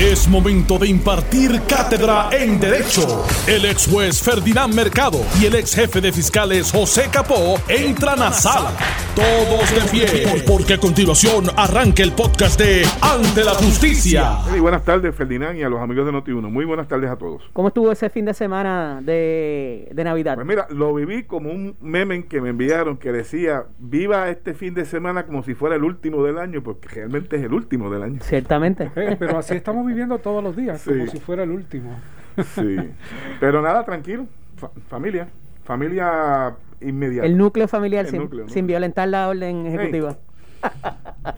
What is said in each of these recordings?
Es momento de impartir cátedra en Derecho. El ex juez Ferdinand Mercado y el ex jefe de fiscales José Capó entran a sala. Todos de pie, porque a continuación arranca el podcast de Ante la Justicia. Y buenas tardes, Ferdinand, y a los amigos de Noti1. Muy buenas tardes a todos. ¿Cómo estuvo ese fin de semana de, de Navidad? Pues mira, lo viví como un meme que me enviaron que decía, viva este fin de semana como si fuera el último del año, porque realmente es el último del año. Ciertamente. Eh, pero así estamos viviendo todos los días, Sí. como si fuera el último. Sí. Pero nada, tranquilo. Fa- familia. Familia inmediata. El núcleo familiar El sin, núcleo, ¿no? sin violentar la orden ejecutiva.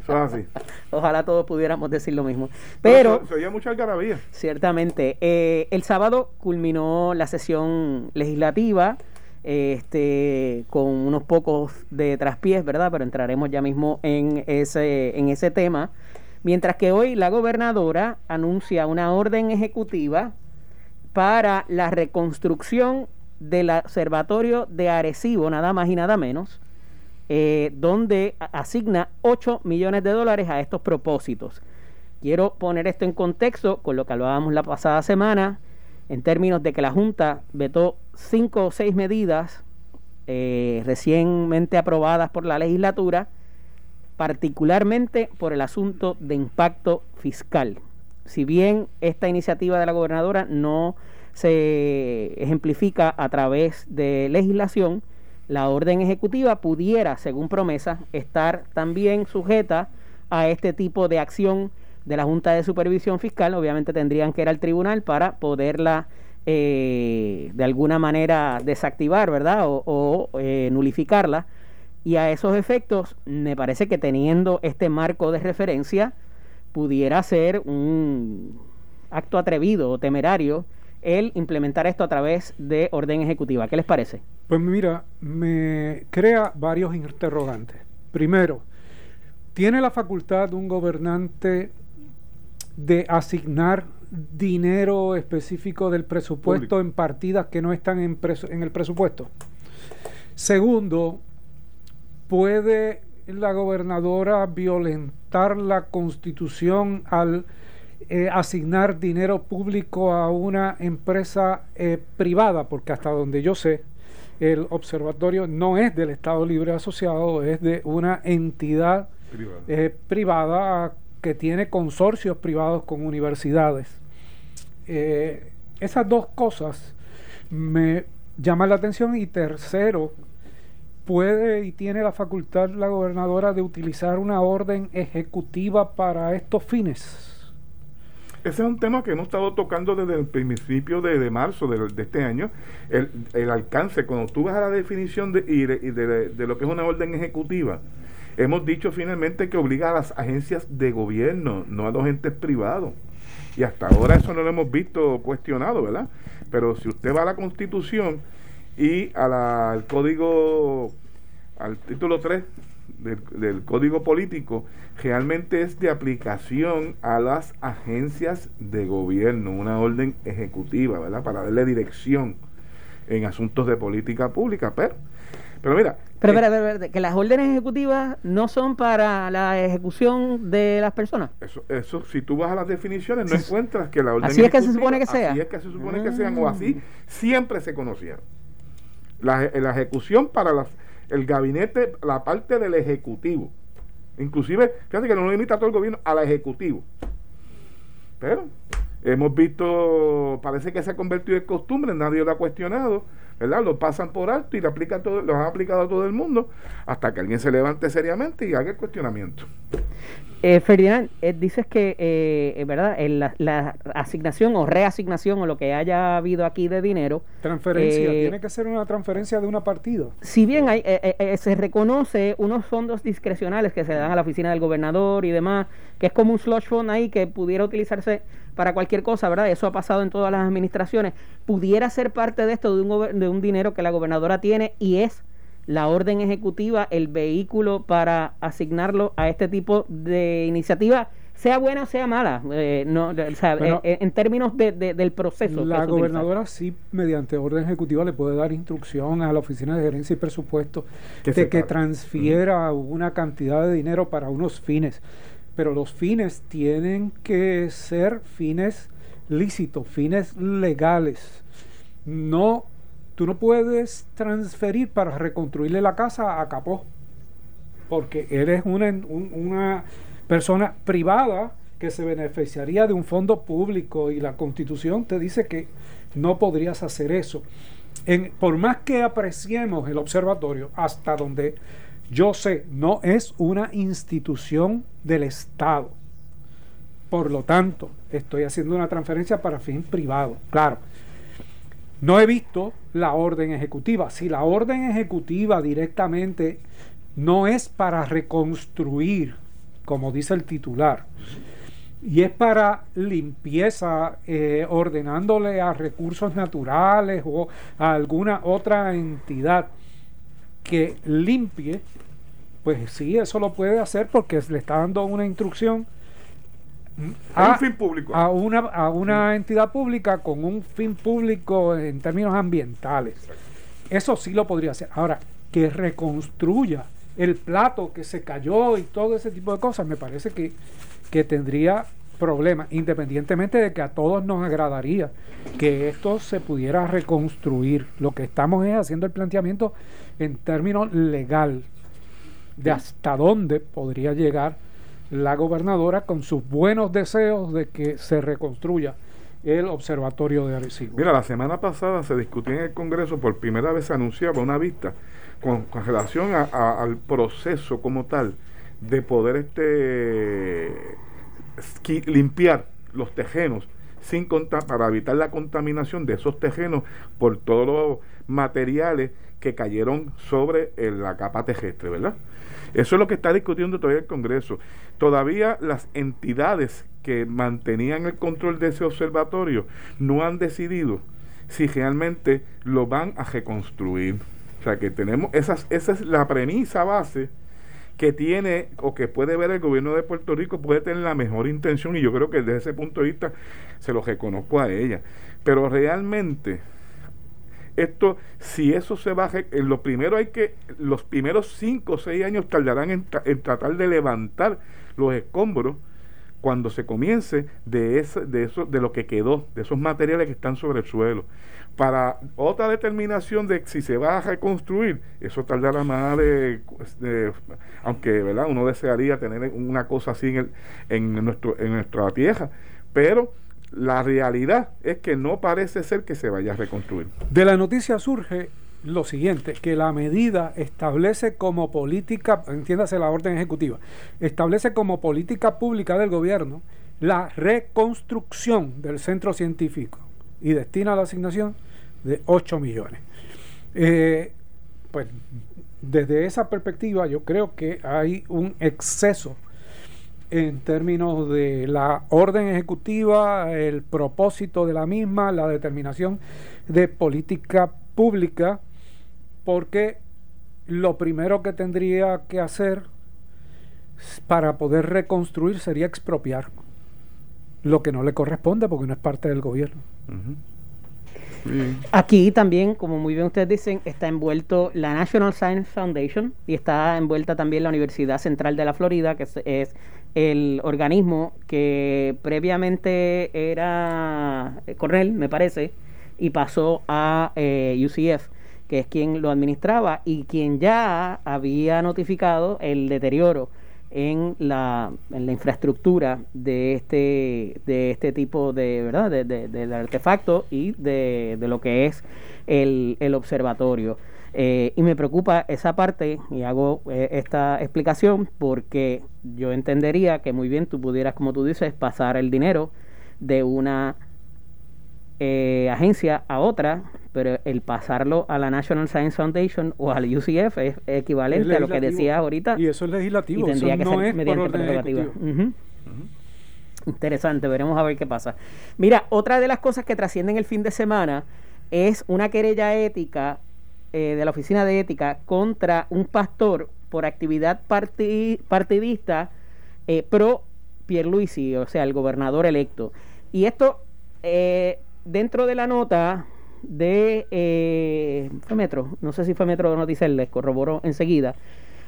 Eso es así. Ojalá todos pudiéramos decir lo mismo. Pero, se, se oía mucha algarabía. ciertamente, eh, el sábado culminó la sesión legislativa este, con unos pocos de traspiés, ¿verdad? Pero entraremos ya mismo en ese, en ese tema. Mientras que hoy la gobernadora anuncia una orden ejecutiva para la reconstrucción del observatorio de Arecibo, nada más y nada menos, eh, donde asigna 8 millones de dólares a estos propósitos. Quiero poner esto en contexto con lo que hablábamos la pasada semana, en términos de que la Junta vetó cinco o seis medidas eh, recientemente aprobadas por la legislatura, particularmente por el asunto de impacto fiscal. Si bien esta iniciativa de la gobernadora no se ejemplifica a través de legislación, la orden ejecutiva pudiera, según promesa, estar también sujeta a este tipo de acción de la Junta de Supervisión Fiscal. Obviamente tendrían que ir al tribunal para poderla eh, de alguna manera desactivar, ¿verdad? O, eh, nulificarla. Y a esos efectos, me parece que teniendo este marco de referencia, pudiera ser un acto atrevido o temerario el implementar esto a través de orden ejecutiva. ¿Qué les parece? Pues mira, me crea varios interrogantes. Primero, ¿tiene la facultad un gobernante de asignar dinero específico del presupuesto Público. en partidas que no están en, en el presupuesto? Segundo, ¿puede la gobernadora violentar la constitución al eh, asignar dinero público a una empresa eh, privada? Porque hasta donde yo sé, el observatorio no es del Estado Libre Asociado, es de una entidad Privada. eh, privada que tiene consorcios privados con universidades. Esas dos cosas me llaman la atención y tercero, puede y tiene la facultad la gobernadora de utilizar una orden ejecutiva para estos fines. Ese es un tema que hemos estado tocando desde el principio de, marzo de, de este año. El, el alcance, cuando tú vas a la definición de, y de- de lo que es una orden ejecutiva, hemos dicho finalmente que obliga a las agencias de gobierno, no a los entes privados. Y hasta ahora eso no lo hemos visto cuestionado, ¿verdad? Pero si usted va a la Constitución y a la- al código, al título 3 del, del código político, realmente es de aplicación a las agencias de gobierno, una orden ejecutiva, ¿verdad? Para darle dirección en asuntos de política pública. Pero, pero mira, Pero, eh, espera, espera, que las órdenes ejecutivas no son para la ejecución de las personas. Eso, eso, si tú vas a las definiciones, no encuentras que la orden Así es que se supone que sea. Así es que se supone que sean, o Ah. así siempre se conocieron. La, la ejecución para las- el gabinete, la parte del ejecutivo. Inclusive, fíjate que no limita a todo el gobierno, a la ejecutivo. Pero hemos visto, parece que se ha convertido en costumbre, nadie lo ha cuestionado, ¿verdad? Lo pasan por alto y lo, aplican todo, lo han aplicado a todo el mundo hasta que alguien se levante seriamente y haga el cuestionamiento. Eh, Ferdinand, eh, dices que, eh, eh, ¿verdad? En la, la asignación o reasignación o lo que haya habido aquí de dinero, Transferencia, Eh, tiene que ser una transferencia de una partida. si bien hay, eh, eh, eh, se reconoce unos fondos discrecionales que se dan a la oficina del gobernador y demás, que es como un slush fund ahí que pudiera utilizarse para cualquier cosa, ¿verdad? Eso ha pasado en todas las administraciones. Pudiera ser parte de esto, de un, de un dinero que la gobernadora tiene y es la orden ejecutiva, el vehículo para asignarlo a este tipo de iniciativa, sea buena o sea mala, eh, no, o sea, Bueno, eh, en términos de- de- del proceso. La utiliza. gobernadora sí, mediante orden ejecutiva, le puede dar instrucción a la Oficina de Gerencia y Presupuesto Que de que transfiera una cantidad de dinero para unos fines. pero los fines tienen que ser fines lícitos, fines legales. No, tú no puedes transferir para reconstruirle la casa a Capó, porque eres una, una persona privada que se beneficiaría de un fondo público y la constitución te dice que no podrías hacer eso. Por más que apreciemos el observatorio, hasta donde yo sé, no es una institución del Estado. Por lo tanto, estoy haciendo una transferencia para fin privado. Claro, no he visto la orden ejecutiva. Si la orden ejecutiva directamente no es para reconstruir, como dice el titular, y es para limpieza, eh, ordenándole a recursos naturales o a alguna otra entidad que limpie, pues sí, eso lo puede hacer porque le está dando una instrucción a, fin público. a una, a una entidad pública con un fin público en términos ambientales. Eso sí lo podría hacer. Ahora, que reconstruya el plato que se cayó y todo ese tipo de cosas, me parece que, que tendría problemas, independientemente de que a todos nos agradaría que esto se pudiera reconstruir. Lo que estamos es haciendo el planteamiento en términos legal de hasta dónde podría llegar la gobernadora con sus buenos deseos de que se reconstruya el observatorio de Arecibo. Mira, la semana pasada se discutió en el Congreso, por primera vez se anunciaba una vista con, relación al proceso como tal de poder este limpiar los tejenos sin para evitar la contaminación de esos tejenos por todos los materiales que cayeron sobre la capa terrestre, ¿verdad? Eso es lo que está discutiendo todavía el Congreso. Todavía las entidades que mantenían el control de ese observatorio no han decidido si realmente lo van a reconstruir. O sea que tenemos, esa es la premisa base que tiene o que puede ver el gobierno de Puerto Rico, puede tener la mejor intención y yo creo que desde ese punto de vista se lo reconozco a ella. Pero realmente esto, si eso se baja, en lo primero hay que, los primeros cinco o seis años tardarán en, tratar de levantar los escombros cuando se comience de, ese, de, eso, de lo que quedó, de esos materiales que están sobre el suelo. Para otra determinación de si se va a reconstruir, eso tardará más de, aunque ¿verdad? uno desearía tener una cosa así en, el, en, nuestro, en nuestra tierra, pero la realidad es que no parece ser que se vaya a reconstruir. De la noticia surge lo siguiente, que la medida establece como política, entiéndase la orden ejecutiva, establece como política pública del gobierno la reconstrucción del centro científico y destina la asignación de 8 millones. Eh, pues desde esa perspectiva yo creo que hay un exceso en términos de la orden ejecutiva, el propósito de la misma, la determinación de política pública, porque lo primero que tendría que hacer para poder reconstruir sería expropiar lo que no le corresponde porque no es parte del gobierno. Aquí también, como muy bien ustedes dicen, está envuelto la National Science Foundation y está envuelta también la Universidad Central de la Florida, que es, el organismo que previamente era Cornell, me parece, y pasó a eh, UCF, que es quien lo administraba y quien ya había notificado el deterioro en la, en la infraestructura de este, de este tipo de, ¿verdad? De, de, artefacto y de, lo que es el, el observatorio. Eh, y me preocupa esa parte, y hago eh, esta explicación, porque yo entendería que muy bien tú pudieras, como tú dices, pasar el dinero de una eh, agencia a otra, pero el pasarlo a la National Science Foundation o al UCF es equivalente a lo que decías ahorita. Y eso es legislativo. Y tendría que ser mediante prerrogativa. Interesante, veremos a ver qué pasa. Mira, otra de las cosas que trascienden el fin de semana es una querella ética eh, de la Oficina de Ética contra un pastor por actividad partidista eh, pro Pierluisi, o sea, el gobernador electo. Y esto eh, dentro de la nota de fue Metro, no sé si fue Metro o Noticel, les corroboró enseguida.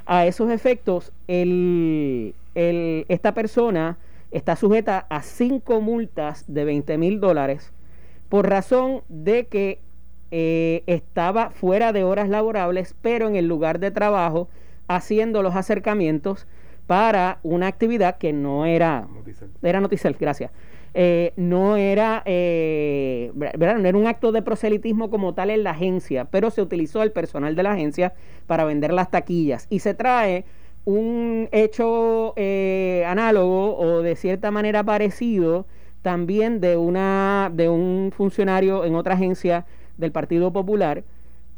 A esos efectos, el, esta persona está sujeta a cinco multas de 20 mil dólares por razón de que eh, estaba fuera de horas laborables, pero en el lugar de trabajo haciendo los acercamientos para una actividad que no era era Noticel, gracias. Eh, no era eh, ¿verdad? no era un acto de proselitismo como tal en la agencia, pero se utilizó el personal de la agencia para vender las taquillas y se trae un hecho eh, análogo o de cierta manera parecido también de una de un funcionario en otra agencia del Partido Popular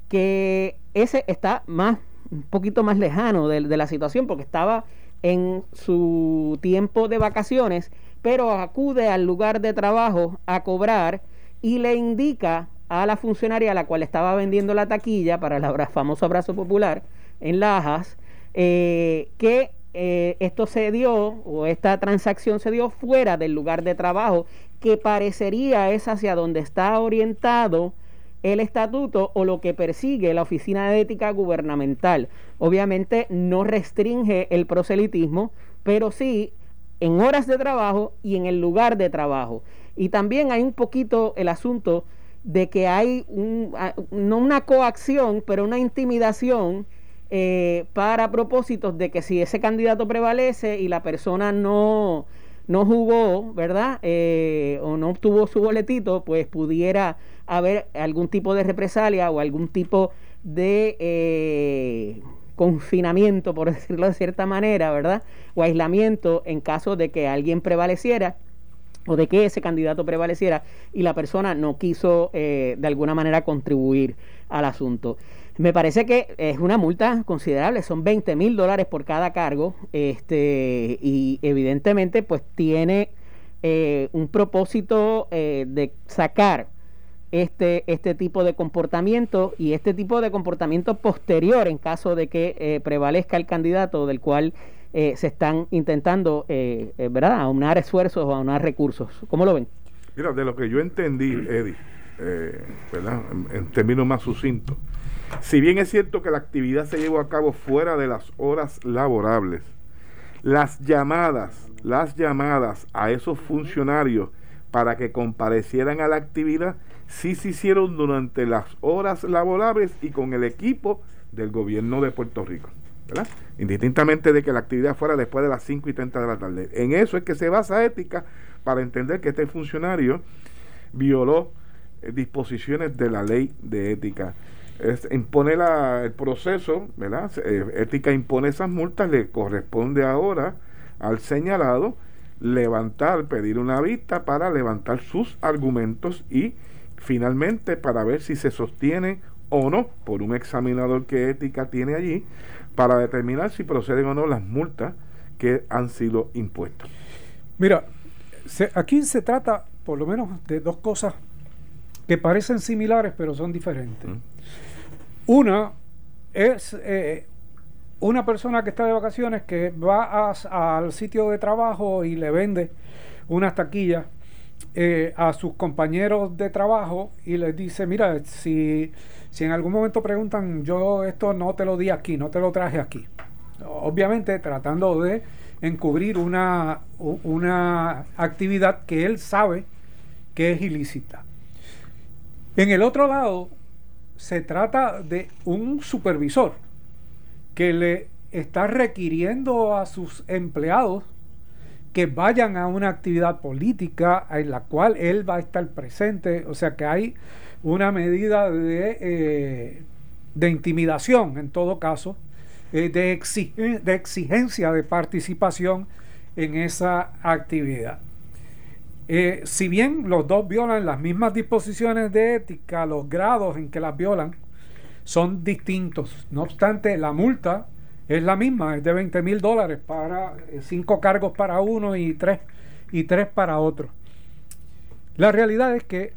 que ese está más un poquito más lejano de, la situación porque estaba en su tiempo de vacaciones pero acude al lugar de trabajo a cobrar y le indica a la funcionaria a la cual estaba vendiendo la taquilla para el famoso abrazo popular en Lajas eh, que eh, esto se dio o esta transacción se dio fuera del lugar de trabajo que parecería es hacia donde está orientado el estatuto o lo que persigue la Oficina de Ética Gubernamental. Obviamente no restringe el proselitismo, pero sí en horas de trabajo y en el lugar de trabajo. Y también hay un poquito el asunto de que hay no una coacción, pero una intimidación eh, para propósitos de que si ese candidato prevalece y la persona no, no jugó, ¿verdad? Eh, o no obtuvo su boletito, pues pudiera haber algún tipo de represalia o algún tipo de eh, confinamiento, por decirlo de cierta manera, ¿verdad? O aislamiento en caso de que alguien prevaleciera o de que ese candidato prevaleciera y la persona no quiso eh, de alguna manera contribuir al asunto. Me parece que es una multa considerable, son 20 mil dólares por cada cargo, este, y evidentemente pues tiene eh, un propósito eh, de sacar este, este tipo de comportamiento y este tipo de comportamiento posterior en caso de que eh, prevalezca el candidato del cual eh, se están intentando, eh, ¿verdad?, aunar esfuerzos o aunar recursos. ¿Cómo lo ven? Mira, de lo que yo entendí, Eddie, ¿verdad?, en, términos más sucintos, si bien es cierto que la actividad se llevó a cabo fuera de las horas laborables, las llamadas, las llamadas a esos funcionarios para que comparecieran a la actividad sí se hicieron durante las horas laborables y con el equipo del gobierno de Puerto Rico. Indistintamente de que la actividad fuera después de las 5 y 30 de la tarde. En eso es que se basa ética para entender que este funcionario violó eh, disposiciones de la ley de ética. Impone la, el proceso, ¿verdad? Eh, ética impone esas multas, le corresponde ahora al señalado levantar, pedir una vista para levantar sus argumentos y finalmente para ver si se sostiene o no por un examinador que ética tiene allí para determinar si proceden o no las multas que han sido impuestas. Mira, aquí se trata por lo menos de dos cosas que parecen similares pero son diferentes. Una es eh, una persona que está de vacaciones que va al sitio de trabajo y le vende unas taquillas eh, a sus compañeros de trabajo y les dice, mira, si, si en algún momento preguntan, yo esto no te lo di aquí, no te lo traje aquí. Obviamente tratando de encubrir una, una actividad que él sabe que es ilícita. En el otro lado, se trata de un supervisor que le está requiriendo a sus empleados que vayan a una actividad política en la cual él va a estar presente, o sea que hay una medida de, eh, de intimidación en todo caso, eh, de, de exigencia de participación en esa actividad. Eh, si bien los dos violan las mismas disposiciones de ética, los grados en que las violan son distintos. No obstante, la multa es la misma, es de 20 mil dólares para eh, cinco cargos para uno y tres, y tres para otro. La realidad es que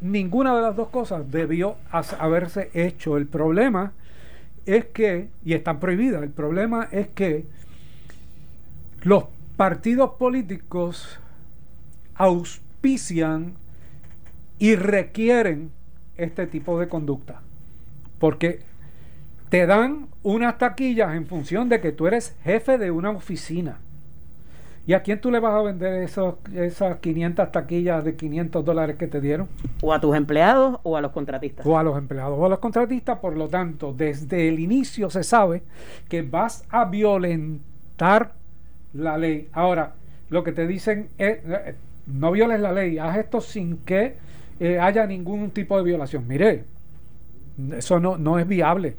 ninguna de las dos cosas debió haberse hecho. El problema es que, y están prohibidas, el problema es que los partidos políticos auspician y requieren este tipo de conducta. Porque te dan unas taquillas en función de que tú eres jefe de una oficina. ¿Y a quién tú le vas a vender esos, esas 500 taquillas de 500 dólares que te dieron? O a tus empleados o a los contratistas. O a los empleados o a los contratistas. Por lo tanto, desde el inicio se sabe que vas a violentar la ley. Ahora, lo que te dicen es, eh, no violes la ley, haz esto sin que eh, haya ningún tipo de violación. Mire, eso no, no es viable.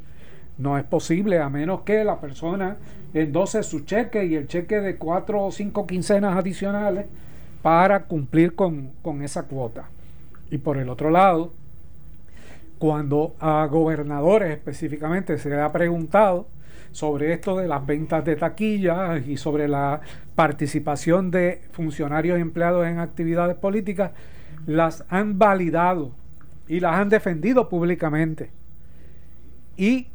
No es posible a menos que la persona endose su cheque y el cheque de cuatro o cinco quincenas adicionales para cumplir con, esa cuota. Y por el otro lado, cuando a gobernadores específicamente se le ha preguntado sobre esto de las ventas de taquillas y sobre la participación de funcionarios empleados en actividades políticas, las han validado y las han defendido públicamente. Y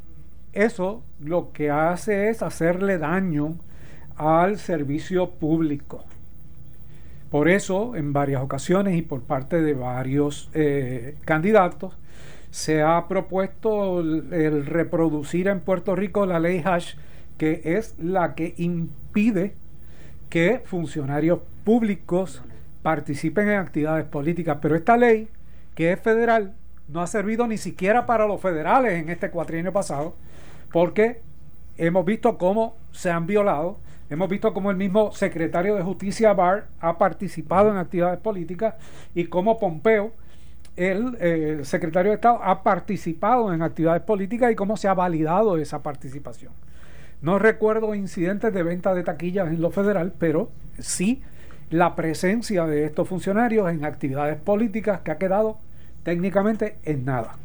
eso lo que hace es hacerle daño al servicio público. Por eso, en varias ocasiones y por parte de varios eh, candidatos, se ha propuesto el, reproducir en Puerto Rico la ley Hash, que es la que impide que funcionarios públicos participen en actividades políticas. Pero esta ley, que es federal, no ha servido ni siquiera para los federales en este cuatrienio pasado, porque hemos visto cómo se han violado, hemos visto cómo el mismo secretario de Justicia Barr ha participado en actividades políticas y cómo Pompeo, el eh, secretario de Estado, ha participado en actividades políticas y cómo se ha validado esa participación. No recuerdo incidentes de venta de taquillas en lo federal, pero sí la presencia de estos funcionarios en actividades políticas que ha quedado técnicamente en nada.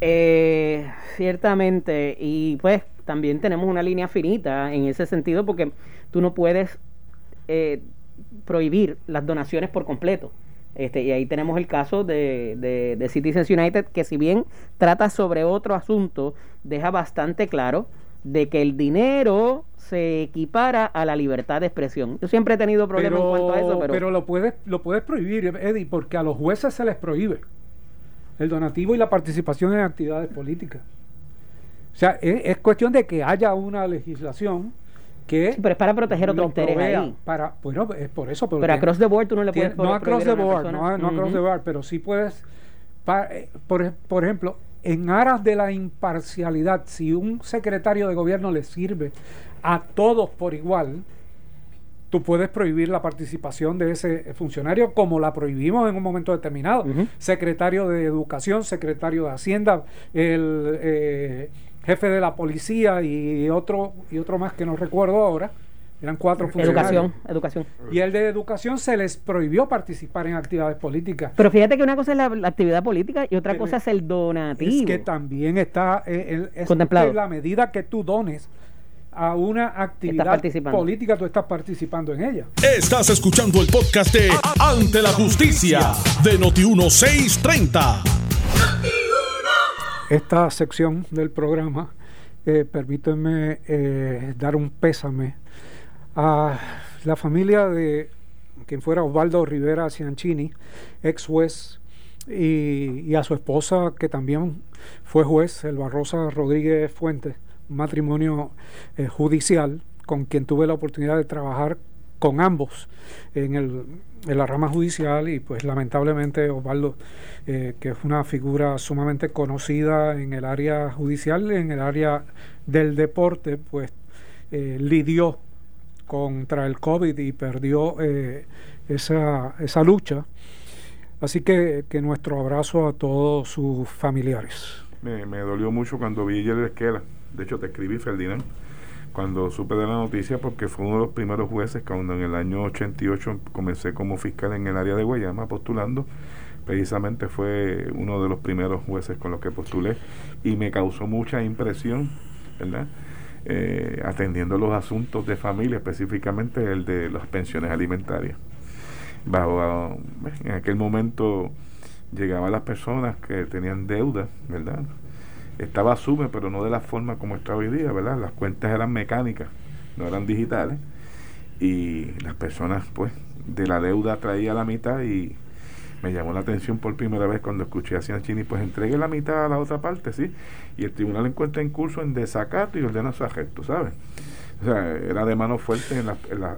Eh, ciertamente, y pues también tenemos una línea finita en ese sentido porque tú no puedes eh, prohibir las donaciones por completo. Este, y ahí tenemos el caso de, de, de, Citizens United, que si bien trata sobre otro asunto, deja bastante claro de que el dinero se equipara a la libertad de expresión. Yo siempre he tenido problemas en cuanto a eso, pero... Pero lo puedes, lo puedes prohibir, Eddie, porque a los jueces se les prohíbe el donativo y la participación en actividades políticas. O sea, es, cuestión de que haya una legislación que... pero es para proteger otro interés ahí. Para, bueno, es por eso. Pero, across the board tú no le puedes No across the board, no, no across the board, pero sí puedes... Eh, por, por ejemplo, en aras de la imparcialidad, si un secretario de gobierno le sirve a todos por igual, tú puedes prohibir la participación de ese funcionario como la prohibimos en un momento determinado. Secretario de Educación, secretario de Hacienda, el eh, jefe de la policía y otro, y otro más que no recuerdo ahora. Eran cuatro funcionarios. Educación, educación. Y el de educación se les prohibió participar en actividades políticas. Pero fíjate que una cosa es la, actividad política y otra cosa es el donativo. Es que también está eh, es contemplado. la medida que tú dones a una actividad política, tú estás participando en ella. Estás escuchando el podcast de Ante la Justicia de Noti1630. Esta sección del programa, eh, permíteme eh, dar un pésame a la familia de quien fuera Osvaldo Rivera Cianchini, ex juez, y, a su esposa, que también fue juez, el Barrosa Rodríguez Fuentes matrimonio eh, judicial con quien tuve la oportunidad de trabajar con ambos en, el, en la rama judicial y pues lamentablemente Osvaldo, eh, que es una figura sumamente conocida en el área judicial, en el área del deporte, pues eh, lidió contra el COVID y perdió esa, esa lucha. Así que, que nuestro abrazo a todos sus familiares. Me, me dolió mucho cuando vi ayer esquela de hecho te escribí Ferdinand cuando supe de la noticia porque fue uno de los primeros jueces cuando en el año 88 comencé como fiscal en el área de Guayama postulando precisamente fue uno de los primeros jueces con los que postulé y me causó mucha impresión ¿verdad? Eh, atendiendo los asuntos de familia específicamente el de las pensiones alimentarias bajo en aquel momento llegaban las personas que tenían deuda verdad estaba Sume, pero no de la forma como está hoy día, ¿verdad? Las cuentas eran mecánicas, no eran digitales. Y las personas, pues, de la deuda traía la mitad y me llamó la atención por primera vez cuando escuché a Cianchini, pues entregue la mitad a la otra parte, ¿sí? Y el tribunal encuentra en curso en desacato y ordena su arresto, ¿sabes? O sea, era de mano fuerte en,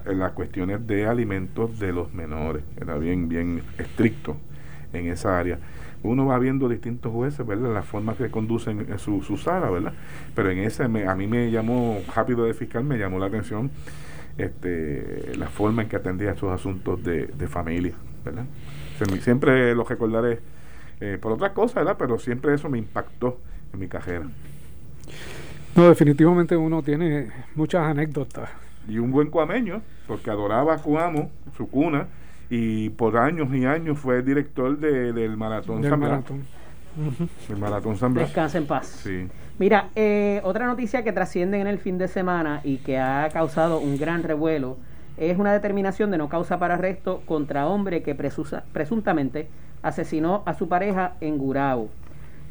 en, las cuestiones de alimentos de los menores. Era bien, bien estricto en esa área. Uno va viendo distintos jueces, ¿verdad? Las formas que conducen su, su sala, ¿verdad? Pero en ese, a mí me llamó, rápido de fiscal, me llamó la atención este, la forma en que atendía estos asuntos de, de familia, ¿verdad? siempre lo recordaré eh, por otras cosas, ¿verdad? Pero siempre eso me impactó en mi carrera. No, definitivamente uno tiene muchas anécdotas. Y un buen cuameño, porque adoraba a Cuamo, su cuna, y por años y años fue director de, del Maratón San Maratón. El Maratón San Blas. Descansa en paz. Sí. Mira, eh, otra noticia que trasciende en el fin de semana y que ha causado un gran revuelo es una determinación de no causa para arresto contra hombre que presuntamente asesinó a su pareja en Gurabo.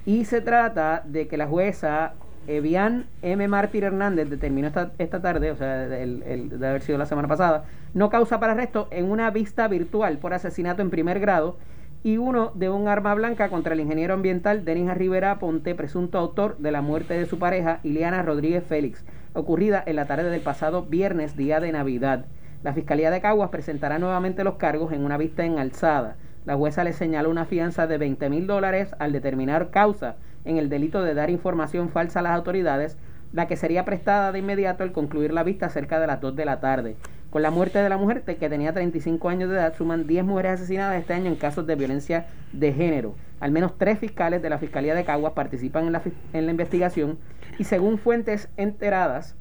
Y se trata de que la jueza Evian M. Mártir Hernández determinó esta, esta tarde, o sea, el, de haber sido la semana pasada, no causa para arresto en una vista virtual por asesinato en primer grado y uno de un arma blanca contra el ingeniero ambiental Denis Rivera Ponte, presunto autor de la muerte de su pareja Ileana Rodríguez Félix, ocurrida en la tarde del pasado viernes, día de Navidad. La Fiscalía de Caguas presentará nuevamente los cargos en una vista en alzada. La jueza le señaló una fianza de 20 mil dólares al determinar causa en el delito de dar información falsa a las autoridades, la que sería prestada de inmediato al concluir la vista cerca de las 2 de la tarde. Con la muerte de la mujer, que tenía 35 años de edad, suman 10 mujeres asesinadas este año en casos de violencia de género. Al menos tres fiscales de la Fiscalía de Caguas participan en la, en la investigación y según fuentes enteradas,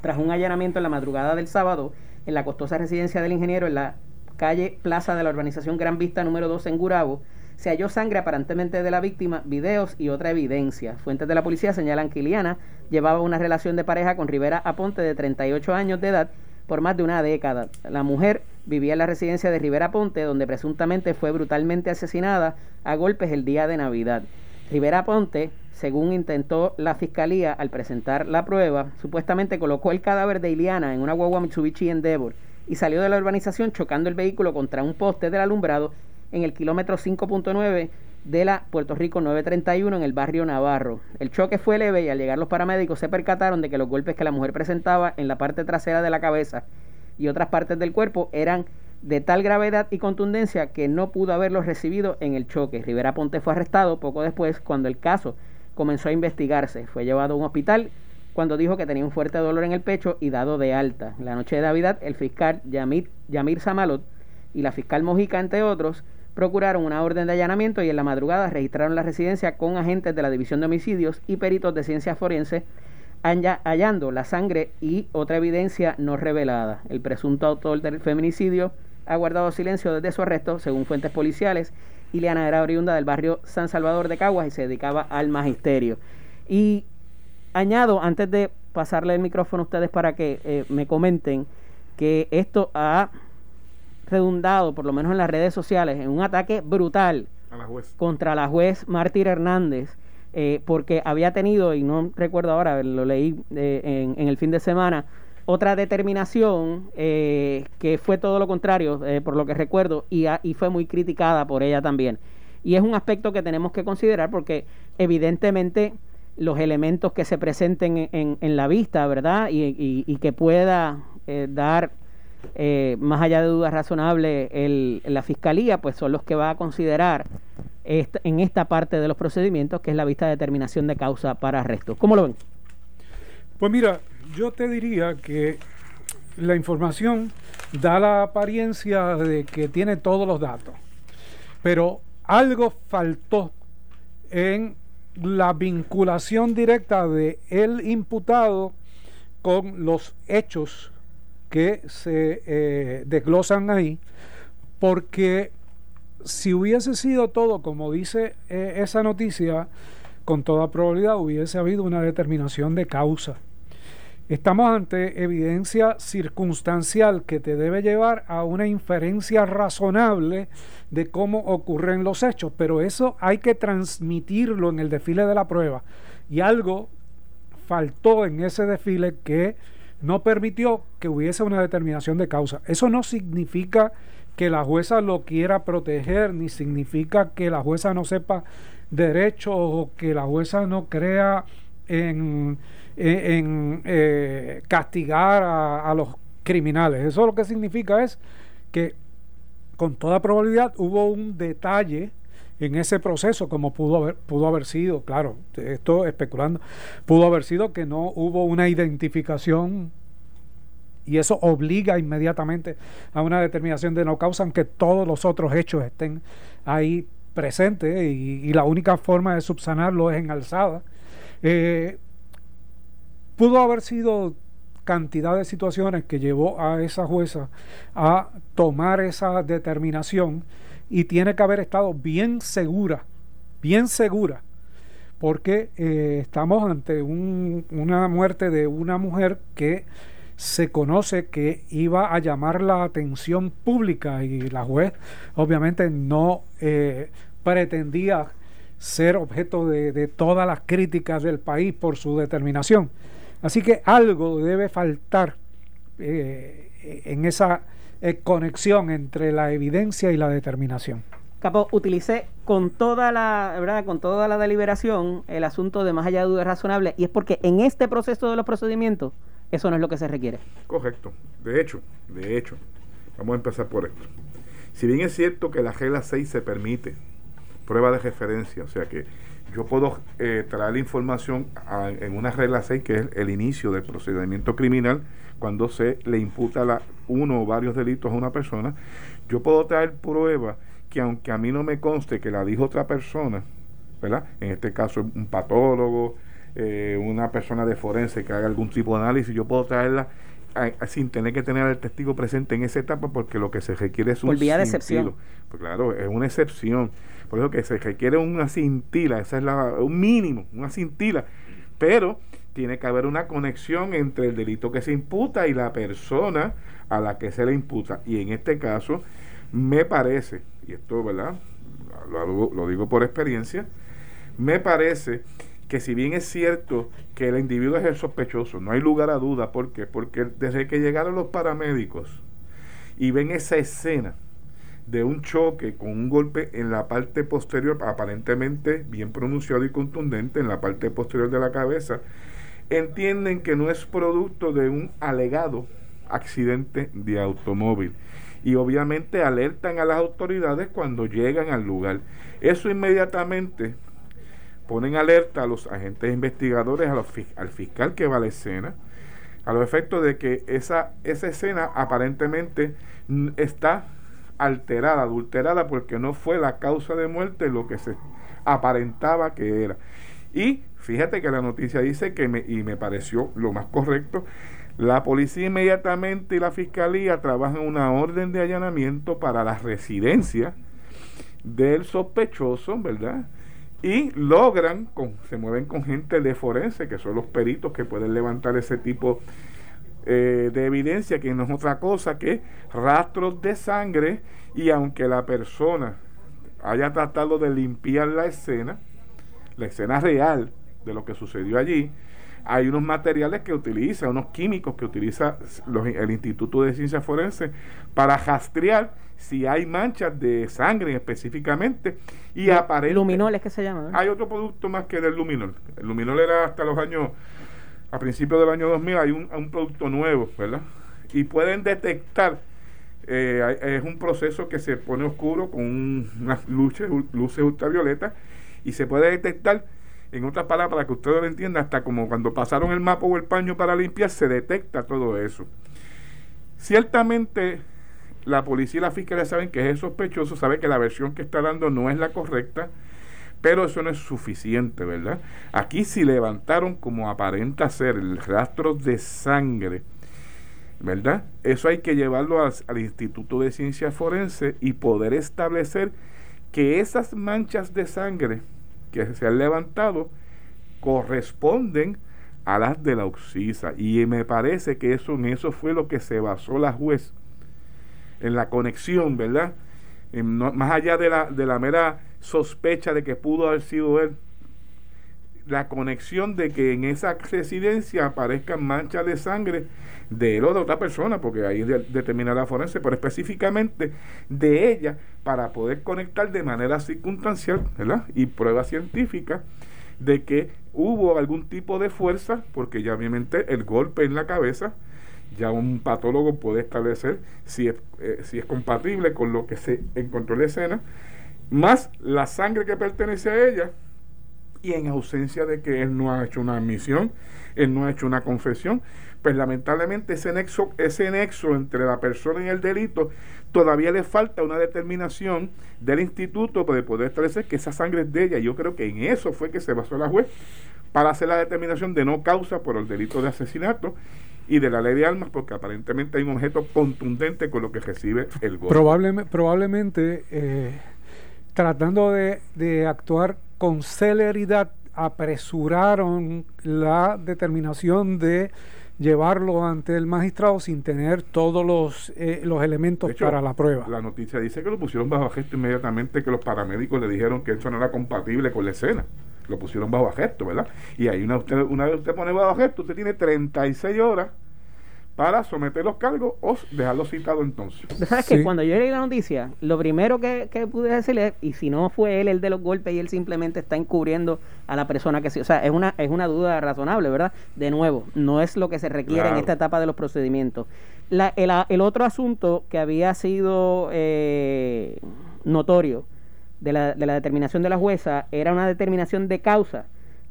tras un allanamiento en la madrugada del sábado en la costosa residencia del ingeniero en la calle Plaza de la urbanización Gran Vista número 2 en Gurabo, se halló sangre aparentemente de la víctima, videos y otra evidencia. Fuentes de la policía señalan que Iliana llevaba una relación de pareja con Rivera Aponte de 38 años de edad por más de una década. La mujer vivía en la residencia de Rivera Ponte, donde presuntamente fue brutalmente asesinada a golpes el día de Navidad. Rivera Ponte, según intentó la fiscalía al presentar la prueba, supuestamente colocó el cadáver de Iliana en una guagua Mitsubishi Endeavor y salió de la urbanización chocando el vehículo contra un poste del alumbrado en el kilómetro 5.9 de la Puerto Rico 931 en el barrio Navarro. El choque fue leve y al llegar los paramédicos se percataron de que los golpes que la mujer presentaba en la parte trasera de la cabeza y otras partes del cuerpo eran de tal gravedad y contundencia que no pudo haberlos recibido en el choque. Rivera Ponte fue arrestado poco después cuando el caso comenzó a investigarse. Fue llevado a un hospital cuando dijo que tenía un fuerte dolor en el pecho y dado de alta. La noche de Navidad, el fiscal Yamir, Yamir Samalot y la fiscal Mojica, entre otros, procuraron una orden de allanamiento y en la madrugada registraron la residencia con agentes de la División de Homicidios y peritos de ciencias forenses hallando la sangre y otra evidencia no revelada. El presunto autor del feminicidio ha guardado silencio desde su arresto, según fuentes policiales. Ileana era oriunda del barrio San Salvador de Caguas y se dedicaba al magisterio. Y añado, antes de pasarle el micrófono a ustedes para que eh, me comenten, que esto ha redundado, por lo menos en las redes sociales, en un ataque brutal contra la juez Mártir Hernández, eh, porque había tenido, y no recuerdo ahora, lo leí eh, en, el fin de semana, otra determinación eh, que fue todo lo contrario, por lo que recuerdo, y, y fue muy criticada por ella también. Y es un aspecto que tenemos que considerar porque evidentemente los elementos que se presenten en, en, la vista, ¿verdad? Y, y que pueda dar eh, más allá de dudas razonables, la fiscalía, pues son los que va a considerar en esta parte de los procedimientos, que es la vista de determinación de causa para arresto. ¿Cómo lo ven? Pues mira, yo te diría que la información da la apariencia de que tiene todos los datos, pero algo faltó en la vinculación directa de el imputado con los hechos que se eh, desglosan ahí, porque si hubiese sido todo como dice eh, esa noticia, con toda probabilidad hubiese habido una determinación de causa. Estamos ante evidencia circunstancial que te debe llevar a una inferencia razonable de cómo ocurren los hechos, pero eso hay que transmitirlo en el desfile de la prueba. Y algo faltó en ese desfile que no permitió que hubiese una determinación de causa. Eso no significa que la jueza lo quiera proteger, ni significa que la jueza no sepa derecho o que la jueza no crea en, en, eh, castigar a, a los criminales. Eso lo que significa es que con toda probabilidad hubo un detalle en ese proceso como pudo haber pudo haber sido claro esto especulando pudo haber sido que no hubo una identificación y eso obliga inmediatamente a una determinación de no causa aunque todos los otros hechos estén ahí presentes y, la única forma de subsanarlo es en alzada. Eh, pudo haber sido cantidad de situaciones que llevó a esa jueza a tomar esa determinación y tiene que haber estado bien segura, bien segura, porque eh, estamos ante una muerte de una mujer que se conoce que iba a llamar la atención pública y la juez obviamente no eh, pretendía ser objeto de, todas las críticas del país por su determinación. Así que algo debe faltar eh, en esa eh, conexión entre la evidencia y la determinación. Capo, utilicé con toda la, ¿verdad? con toda la deliberación el asunto de más allá de dudas razonables y es porque en este proceso de los procedimientos eso no es lo que se requiere. Correcto. De hecho, de hecho, vamos a empezar por esto. Si bien es cierto que la regla 6 se permite prueba de referencia, o sea que yo puedo eh, traer la información en una regla 6 que es el inicio del procedimiento criminal cuando se le imputa la, uno o varios delitos a una persona, yo puedo traer prueba que aunque a mí no me conste que la dijo otra persona, ¿verdad? En este caso un patólogo, eh, una persona de forense que haga algún tipo de análisis, yo puedo traerla sin tener que tener al testigo presente en esa etapa porque lo que se requiere es un Por vía de excepción. Pues claro, es una excepción. Por eso que se requiere una cintila, esa es la, un mínimo, una cintila. Pero tiene que haber una conexión entre el delito que se imputa y la persona a la que se le imputa. Y en este caso, me parece, y esto, ¿verdad? Lo, digo por experiencia, me parece que si bien es cierto que el individuo es el sospechoso, no hay lugar a duda, ¿por qué? Porque desde que llegaron los paramédicos y ven esa escena de un choque con un golpe en la parte posterior, aparentemente bien pronunciado y contundente en la parte posterior de la cabeza, entienden que no es producto de un alegado accidente de automóvil y obviamente alertan a las autoridades cuando llegan al lugar. Eso inmediatamente ponen alerta a los agentes investigadores, al fiscal que va a la escena, a los efectos de que esa, esa escena aparentemente está alterada, adulterada, porque no fue la causa de muerte lo que se aparentaba que era. Y fíjate que la noticia dice que, me, y me pareció lo más correcto, la policía inmediatamente y la fiscalía trabajan una orden de allanamiento para la residencia del sospechoso, ¿verdad? Y logran, con, se mueven con gente de forense, que son los peritos que pueden levantar ese tipo eh, de evidencia, que no es otra cosa que rastros de sangre, y aunque la persona haya tratado de limpiar la escena, la escena real de lo que sucedió allí, hay unos materiales que utiliza, unos químicos que utiliza el Instituto de Ciencias Forenses para rastrear si hay manchas de sangre específicamente y aparece luminol es que se llama hay otro producto más que del luminol. El luminol era hasta los años a principios del año 2000 hay un, producto nuevo verdad y pueden detectar eh, es un proceso que se pone oscuro con unas luces, luces ultravioletas y se puede detectar, en otras palabras, para que ustedes lo entiendan, hasta como cuando pasaron el mapa o el paño para limpiar, se detecta todo eso. Ciertamente, la policía y la fiscalía saben que es sospechoso, saben que la versión que está dando no es la correcta, pero eso no es suficiente, ¿verdad? Aquí si levantaron como aparenta ser el rastro de sangre, ¿verdad? Eso hay que llevarlo al, Instituto de Ciencias Forense y poder establecer que esas manchas de sangre que se han levantado corresponden a las de la oxisa. Y me parece que eso, en eso fue lo que se basó la juez, en la conexión, ¿verdad? más allá de la, de la mera sospecha de que pudo haber sido él, la conexión de que en esa residencia aparezcan manchas de sangre de él o de otra persona, porque ahí determina la forense, pero específicamente de ella para poder conectar de manera circunstancial y prueba científica de que hubo algún tipo de fuerza, porque ya obviamente el golpe en la cabeza, ya un patólogo puede establecer si es, eh, si es compatible con lo que se encontró en la escena, más la sangre que pertenece a ella, y en ausencia de que él no ha hecho una admisión, él no ha hecho una confesión, pues lamentablemente ese nexo, ese nexo entre la persona y el delito, todavía le falta una determinación del instituto para poder establecer que esa sangre es de ella. Yo creo que en eso fue que se basó la juez para hacer la determinación de no causa por el delito de asesinato y de la ley de armas, porque aparentemente hay un objeto contundente con lo que recibe el. Probablemente, probablemente eh, tratando de, de actuar con celeridad, apresuraron la determinación de llevarlo ante el magistrado sin tener todos los, eh, los elementos para la prueba. La noticia dice que lo pusieron bajo gesto inmediatamente, que los paramédicos le dijeron que eso no era compatible con la escena. Lo pusieron bajo gesto, ¿verdad? Y ahí una, usted, una vez usted pone bajo gesto, usted tiene 36 horas para someter los cargos o dejarlo citado entonces. ¿Sabes que Cuando yo leí la noticia, lo primero que, que, pude decirle, y si no fue él el de los golpes y él simplemente está encubriendo a la persona que sí, o sea, es una, es una duda razonable, ¿verdad? De nuevo, no es lo que se requiere en esta etapa de los procedimientos. La, el, el, otro asunto que había sido eh, notorio de la, de la determinación de la jueza era una determinación de causa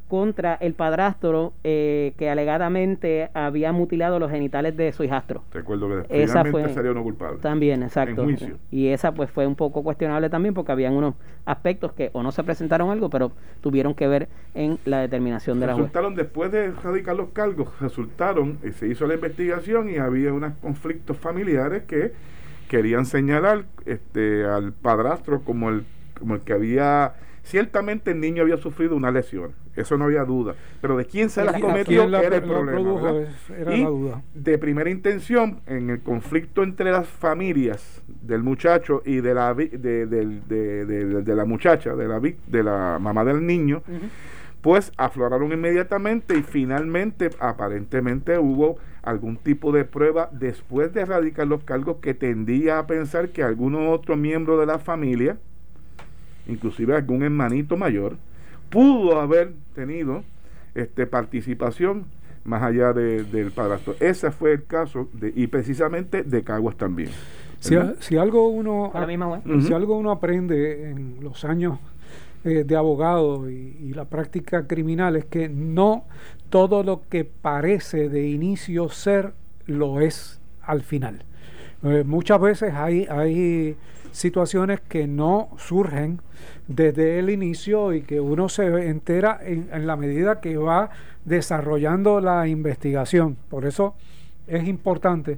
contra el padrastro eh, que alegadamente había mutilado los genitales de su hijastro. Recuerdo que esa fue, salió no culpable. También, exacto. Y esa pues fue un poco cuestionable también porque habían unos aspectos que o no se presentaron algo, pero tuvieron que ver en la determinación de la jueza. Resultaron después de radicar los cargos, resultaron, y se hizo la investigación y había unos conflictos familiares que querían señalar este al padrastro como el como el que había Ciertamente el niño había sufrido una lesión, eso no había duda, pero de quién se las cometió era el problema. y de primera intención, en el conflicto entre las familias del muchacho y de la, de, de, la muchacha, de la, de la mamá del niño, pues afloraron inmediatamente y finalmente aparentemente hubo algún tipo de prueba después de erradicar los cargos que tendía a pensar que algún otro miembro de la familia, inclusive algún hermanito mayor, pudo haber tenido este, participación más allá del padrastro. Ese fue el caso de, y precisamente de Caguas también. Si, si, algo uno si algo uno aprende en los años eh, de abogado y, la práctica criminal es que no todo lo que parece de inicio ser lo es al final. Eh, muchas veces hay, hay situaciones que no surgen desde el inicio y que uno se entera en, la medida que va desarrollando la investigación. Por eso es importante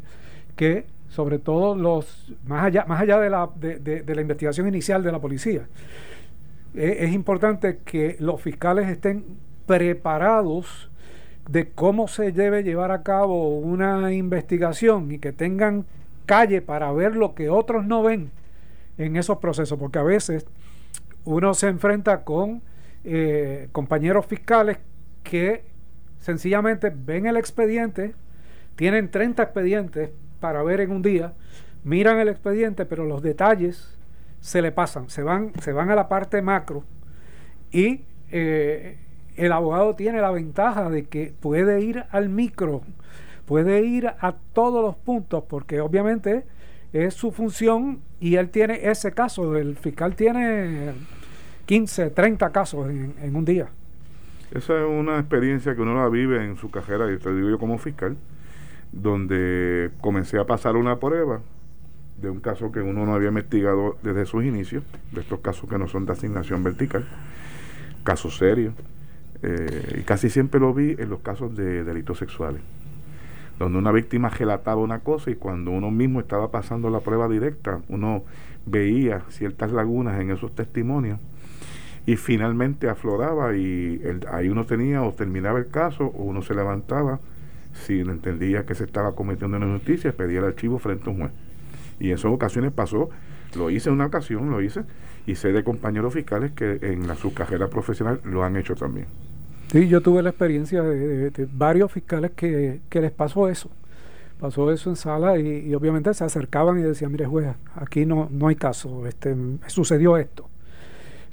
que sobre todo los más allá más allá de la, de, la investigación inicial de la policía e, es importante que los fiscales estén preparados de cómo se debe llevar a cabo una investigación y que tengan calle para ver lo que otros no ven en esos procesos, porque a veces uno se enfrenta con eh, compañeros fiscales que sencillamente ven el expediente, tienen 30 expedientes para ver en un día, miran el expediente, pero los detalles se le pasan, se van, se van a la parte macro y eh, el abogado tiene la ventaja de que puede ir al micro, puede ir a todos los puntos, porque obviamente es su función y él tiene ese caso, el fiscal tiene 15, 30 casos en, un día. Esa es una experiencia que uno la vive en su carrera, y te digo yo como fiscal, donde comencé a pasar una prueba de un caso que uno no había investigado desde sus inicios, de estos casos que no son de asignación vertical, casos serios, eh, y casi siempre lo vi en los casos de delitos sexuales, donde una víctima relataba una cosa y cuando uno mismo estaba pasando la prueba directa, uno veía ciertas lagunas en esos testimonios y finalmente afloraba y ahí uno tenía o terminaba el caso o uno se levantaba si entendía que se estaba cometiendo una injusticia, pedía el archivo frente a un juez. Y en esas ocasiones pasó, lo hice en una ocasión, lo hice, y sé de compañeros fiscales que en la, su carrera profesional lo han hecho también. Sí, yo tuve la experiencia de, varios fiscales que, les pasó eso. Pasó eso en sala y, obviamente se acercaban y decían, mire juez, aquí no, no hay caso, este, sucedió esto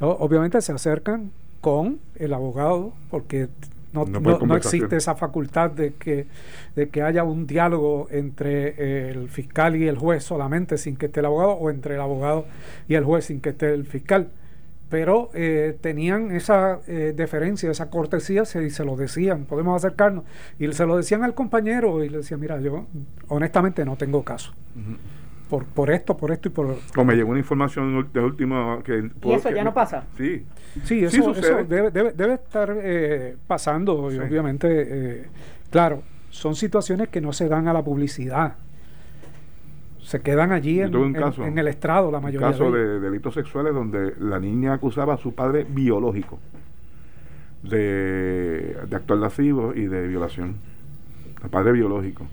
obviamente se acercan con el abogado, porque no, no, existe esa facultad de que, de que haya un diálogo entre el fiscal y el juez solamente sin que esté el abogado, o entre el abogado y el juez sin que esté el fiscal. Pero eh, tenían esa eh, deferencia, esa cortesía, se, y se lo decían, podemos acercarnos. Y se lo decían al compañero y le decían, mira, yo honestamente no tengo caso por, por esto, por esto y por... O me llegó una información de última... Que, ¿Y eso ya no pasa? Sí. Sí, eso, debe, debe, debe, estar eh, pasando y obviamente, eh, claro, son situaciones que no se dan a la publicidad. Se quedan allí en, en, el estrado la mayoría. Un caso de, delitos sexuales donde la niña acusaba a su padre biológico de, de lascivo y de violación. El padre biológico.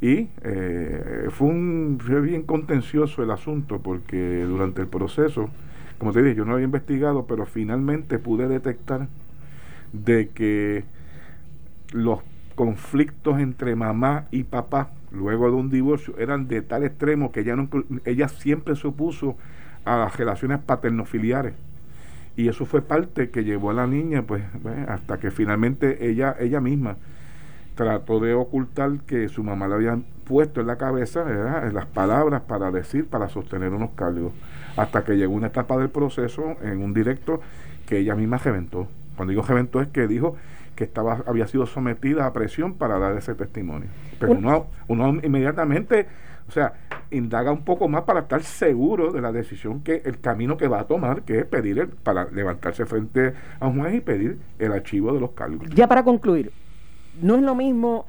Y eh, fue, un, fue bien contencioso el asunto porque durante el proceso, como te dije, yo no había investigado, pero finalmente pude detectar de que los conflictos entre mamá y papá luego de un divorcio eran de tal extremo que ella, no, ella siempre se opuso a las relaciones paternofiliares y eso fue parte que llevó a la niña pues hasta que finalmente ella ella misma trató de ocultar que su mamá le habían puesto en la cabeza las palabras para decir, para sostener unos cargos, hasta que llegó una etapa del proceso en un directo que ella misma reventó. Cuando digo reventó es que dijo que estaba había sido sometida a presión para dar ese testimonio. Pero uno, uno inmediatamente, o sea, indaga un poco más para estar seguro de la decisión que el camino que va a tomar, que es pedir el, para levantarse frente a un juez y pedir el archivo de los cargos. Ya para concluir, no es lo mismo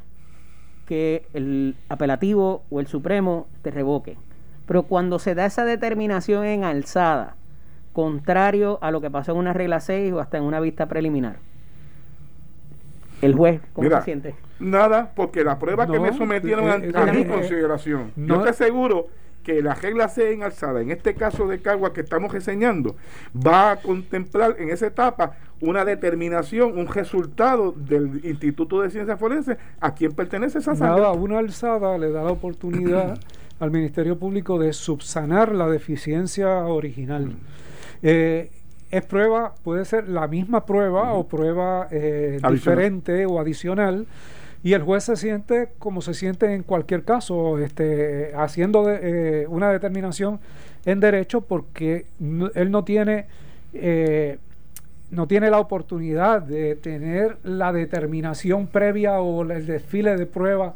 que el apelativo o el Supremo te revoque. Pero cuando se da esa determinación en alzada, contrario a lo que pasó en una regla 6 o hasta en una vista preliminar, el juez, ¿cómo se siente? Nada, porque la prueba que me sometieron a, mi consideración, no, te aseguro que la regla C en alzada, en este caso de Cagua que estamos reseñando, va a contemplar en esa etapa una determinación, un resultado del Instituto de Ciencias Forenses a quién pertenece esa sangre. Nada, una alzada le da la oportunidad al Ministerio Público de subsanar la deficiencia original. Eh, es prueba, puede ser la misma prueba o prueba eh, diferente o adicional y el juez se siente como se siente en cualquier caso, este, haciendo eh, una determinación en derecho porque él no tiene, eh, no tiene la oportunidad de tener la determinación previa o el desfile de prueba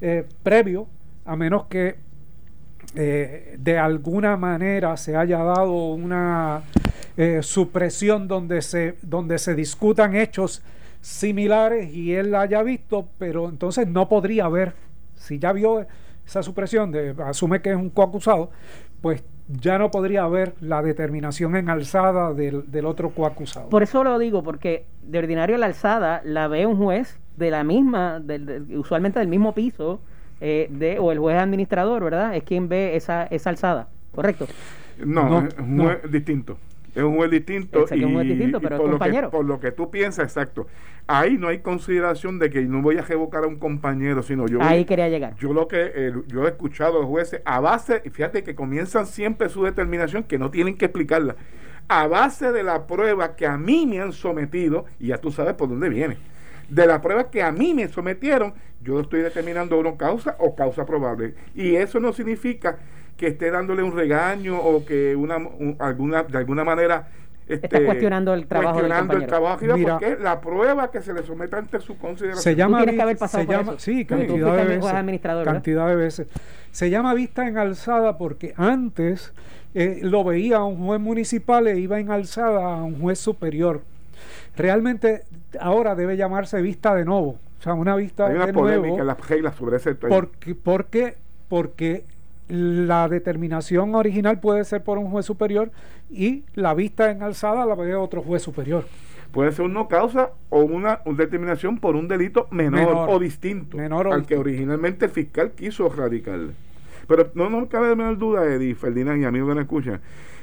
eh, previo, a menos que de alguna manera se haya dado una supresión donde se, donde se discutan hechos similares y él la haya visto, pero entonces no podría ver, si ya vio esa supresión, de, asume que es un coacusado, pues ya no podría haber la determinación en alzada del, del otro coacusado. Por eso lo digo, porque de ordinario la alzada la ve un juez de la misma, del, usualmente del mismo piso, eh, de, o el juez administrador, ¿verdad? Es quien ve esa, esa alzada, ¿correcto? No, es un juez distinto es un juez distinto y, por, lo que, por lo que tú piensas, exacto. Ahí no hay consideración de que no voy a revocar a un compañero, sino yo... Ahí quería llegar. Yo lo que eh, yo he escuchado a los jueces, a base, fíjate que comienzan siempre su determinación, que no tienen que explicarla, a base de la prueba que a mí me han sometido, y ya tú sabes por dónde viene de la prueba que a mí me sometieron, yo estoy determinando una causa o causa probable. Y eso no significa que esté dándole un regaño o que una alguna de alguna manera esté cuestionando el trabajo cuestionando el trabajo porque la prueba que se le someta ante su consideración. Se llama que haber pasado se llama, sí cantidad de veces cantidad de veces. Se llama vista en alzada porque antes eh, lo veía un juez municipal e iba en alzada a un juez superior. Realmente ahora debe llamarse vista de nuevo o sea una vista Hay una de polémica nuevo en las reglas sobre ese tema. porque porque porque la determinación original puede ser por un juez superior y la vista en alzada la ve otro juez superior. Puede ser una causa o una, determinación por un delito menor, o distinto al que originalmente el fiscal quiso radical. Pero no nos cabe de menor duda, Eddie, Ferdinand y amigos que nos escuchan,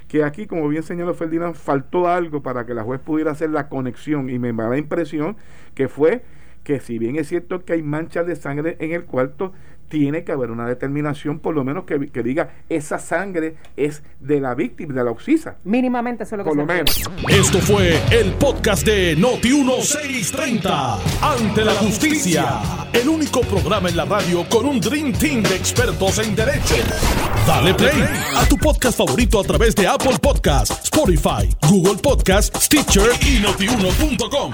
que aquí, como bien señaló Ferdinand, faltó algo para que la juez pudiera hacer la conexión y me da la impresión que fue que si bien es cierto que hay manchas de sangre en el cuarto, tiene que haber una determinación, por lo menos que, diga esa sangre es de la víctima, de la oxisa. Mínimamente eso es lo que Por lo menos. Esto fue el podcast de Noti1630. Ante la justicia. El único programa en la radio con un Dream Team de expertos en derecho. Dale play a tu podcast favorito a través de Apple Podcasts, Spotify, Google Podcasts, Stitcher y notiuno.com.